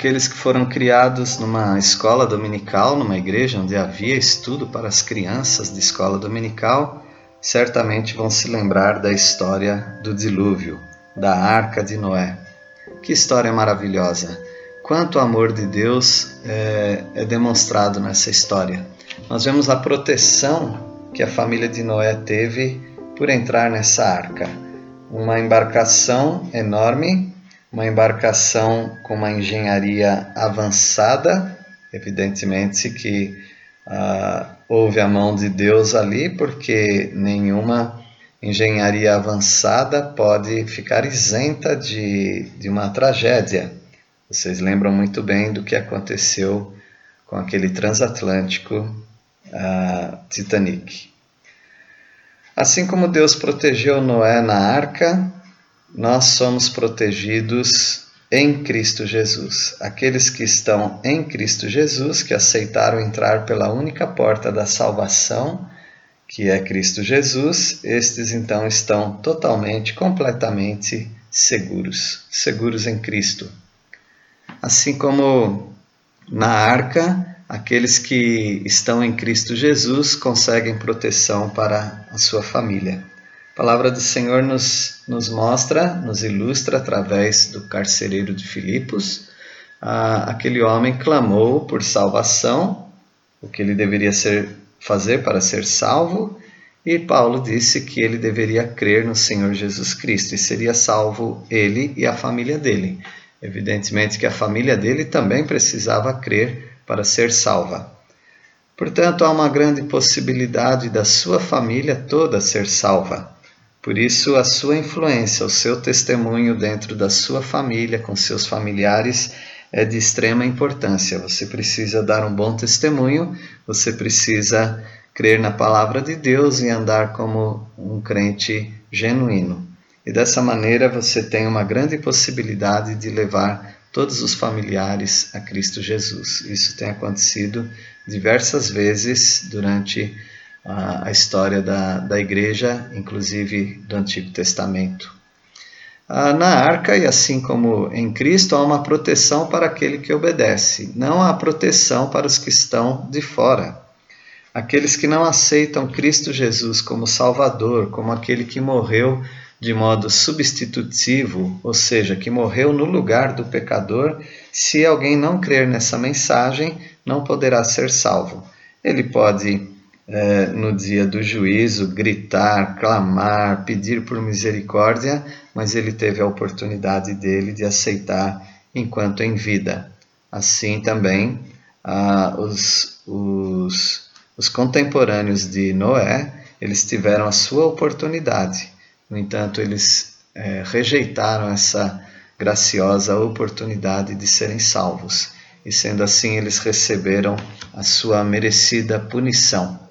Aqueles que foram criados numa escola dominical, numa igreja onde havia estudo para as crianças de escola dominical, certamente vão se lembrar da história do dilúvio, da arca de Noé. Que história maravilhosa! Quanto amor de Deus é, é demonstrado nessa história. Nós vemos a proteção que a família de Noé teve por entrar nessa arca. Uma embarcação enorme uma embarcação com uma engenharia avançada, evidentemente que uh, houve a mão de Deus ali, porque nenhuma engenharia avançada pode ficar isenta de, de uma tragédia. Vocês lembram muito bem do que aconteceu com aquele transatlântico uh, Titanic. Assim como Deus protegeu Noé na arca, nós somos protegidos em Cristo Jesus. Aqueles que estão em Cristo Jesus, que aceitaram entrar pela única porta da salvação, que é Cristo Jesus, estes então estão totalmente, completamente seguros, seguros em Cristo. Assim como na arca, aqueles que estão em Cristo Jesus conseguem proteção para a sua família. A palavra do Senhor nos, nos mostra, nos ilustra através do carcereiro de Filipos. Ah, aquele homem clamou por salvação, o que ele deveria ser, fazer para ser salvo, e Paulo disse que ele deveria crer no Senhor Jesus Cristo e seria salvo ele e a família dele. Evidentemente que a família dele também precisava crer para ser salva. Portanto, há uma grande possibilidade da sua família toda ser salva. Por isso, a sua influência, o seu testemunho dentro da sua família, com seus familiares, é de extrema importância. Você precisa dar um bom testemunho, você precisa crer na palavra de Deus e andar como um crente genuíno. E dessa maneira você tem uma grande possibilidade de levar todos os familiares a Cristo Jesus. Isso tem acontecido diversas vezes durante a, a história da, da igreja, inclusive do Antigo Testamento. Ah, na arca, e assim como em Cristo, há uma proteção para aquele que obedece, não há proteção para os que estão de fora. Aqueles que não aceitam Cristo Jesus como Salvador, como aquele que morreu de modo substitutivo, ou seja, que morreu no lugar do pecador, se alguém não crer nessa mensagem, não poderá ser salvo. Ele pode é, no dia do juízo, gritar, clamar, pedir por misericórdia, mas ele teve a oportunidade dele de aceitar enquanto em vida. Assim também ah, os, os, os contemporâneos de Noé, eles tiveram a sua oportunidade. No entanto, eles é, rejeitaram essa graciosa oportunidade de serem salvos. E sendo assim, eles receberam a sua merecida punição.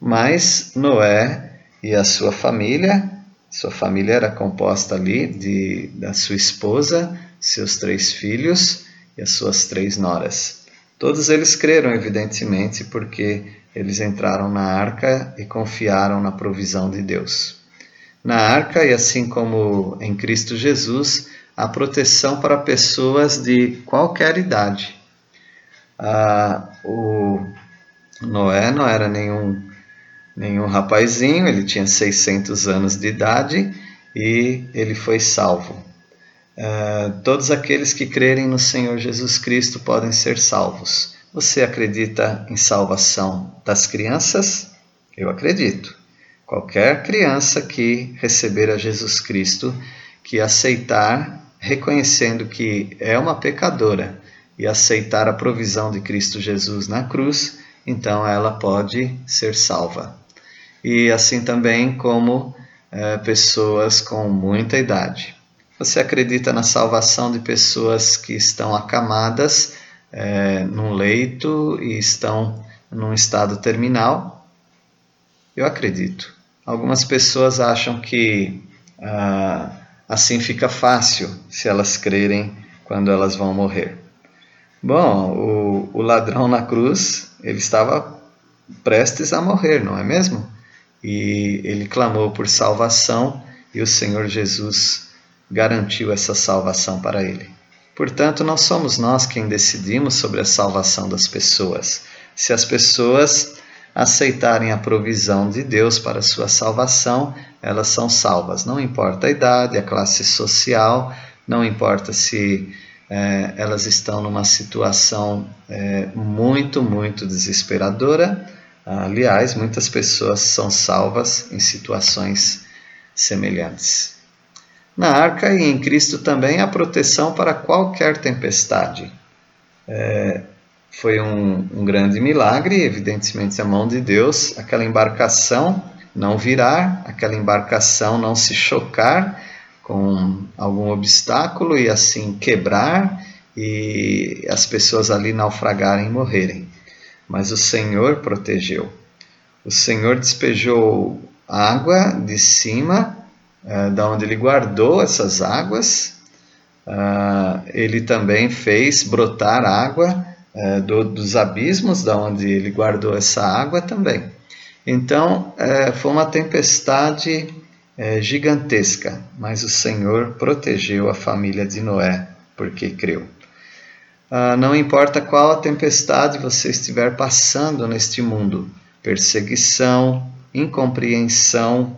Mas Noé e a sua família, sua família era composta ali de, da sua esposa, seus três filhos e as suas três noras. Todos eles creram, evidentemente, porque eles entraram na arca e confiaram na provisão de Deus. Na arca, e assim como em Cristo Jesus, há proteção para pessoas de qualquer idade. Ah, o Noé não era nenhum nenhum rapazinho, ele tinha 600 anos de idade e ele foi salvo. Uh, todos aqueles que crerem no Senhor Jesus Cristo podem ser salvos. Você acredita em salvação das crianças? Eu acredito. Qualquer criança que receber a Jesus Cristo, que aceitar, reconhecendo que é uma pecadora e aceitar a provisão de Cristo Jesus na cruz, então ela pode ser salva e assim também como é, pessoas com muita idade. Você acredita na salvação de pessoas que estão acamadas é, num leito e estão num estado terminal? Eu acredito. Algumas pessoas acham que ah, assim fica fácil se elas crerem quando elas vão morrer. Bom, o, o ladrão na cruz, ele estava prestes a morrer, não é mesmo? E ele clamou por salvação e o Senhor Jesus garantiu essa salvação para ele. Portanto, não somos nós quem decidimos sobre a salvação das pessoas. Se as pessoas aceitarem a provisão de Deus para sua salvação, elas são salvas. Não importa a idade, a classe social, não importa se é, elas estão numa situação é, muito, muito desesperadora. Aliás, muitas pessoas são salvas em situações semelhantes. Na arca e em Cristo também há proteção para qualquer tempestade. É, foi um, um, grande milagre, evidentemente a mão de Deus, aquela embarcação não virar, aquela embarcação não se chocar com algum obstáculo e assim quebrar e as pessoas ali naufragarem e morrerem. Mas o Senhor protegeu. O Senhor despejou água de cima uh, da onde ele guardou essas águas, uh, ele também fez brotar água uh, do, dos abismos da onde ele guardou essa água também. Então foi uma tempestade gigantesca, mas o Senhor protegeu a família de Noé porque creu. Não importa qual a tempestade você estiver passando neste mundo, perseguição, incompreensão,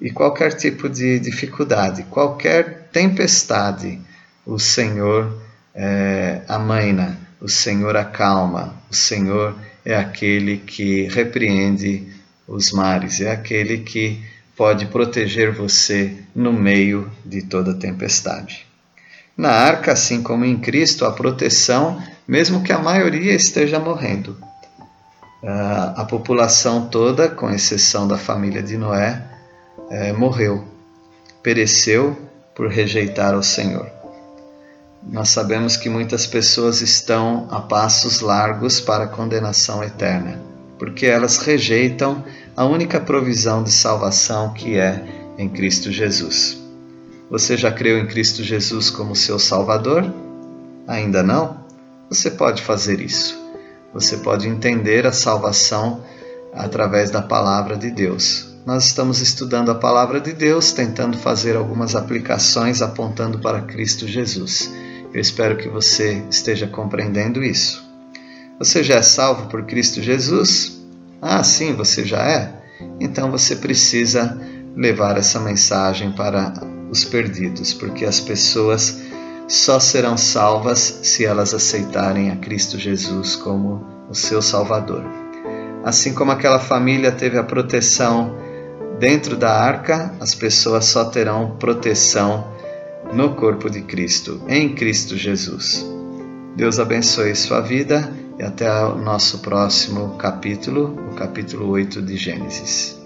e qualquer tipo de dificuldade, qualquer tempestade, o Senhor é, amaina, o Senhor acalma, o Senhor é aquele que repreende os mares, é aquele que pode proteger você no meio de toda tempestade. Na arca, assim como em Cristo, a proteção, mesmo que a maioria esteja morrendo. A população toda, com exceção da família de Noé, é, morreu, pereceu por rejeitar o Senhor. Nós sabemos que muitas pessoas estão a passos largos para a condenação eterna, porque elas rejeitam a única provisão de salvação que é em Cristo Jesus. Você já creu em Cristo Jesus como seu Salvador? Ainda não? Você pode fazer isso. Você pode entender a salvação através da palavra de Deus nós estamos estudando a palavra de Deus, tentando fazer algumas aplicações apontando para Cristo Jesus. Eu espero que você esteja compreendendo isso. Você já é salvo por Cristo Jesus? Ah, sim, você já é? Então você precisa levar essa mensagem para os perdidos, porque as pessoas só serão salvas se elas aceitarem a Cristo Jesus como o seu Salvador. Assim como aquela família teve a proteção Dentro da arca, as pessoas só terão proteção no corpo de Cristo, em Cristo Jesus. Deus abençoe sua vida e até o nosso próximo capítulo, o capítulo 8 de Gênesis.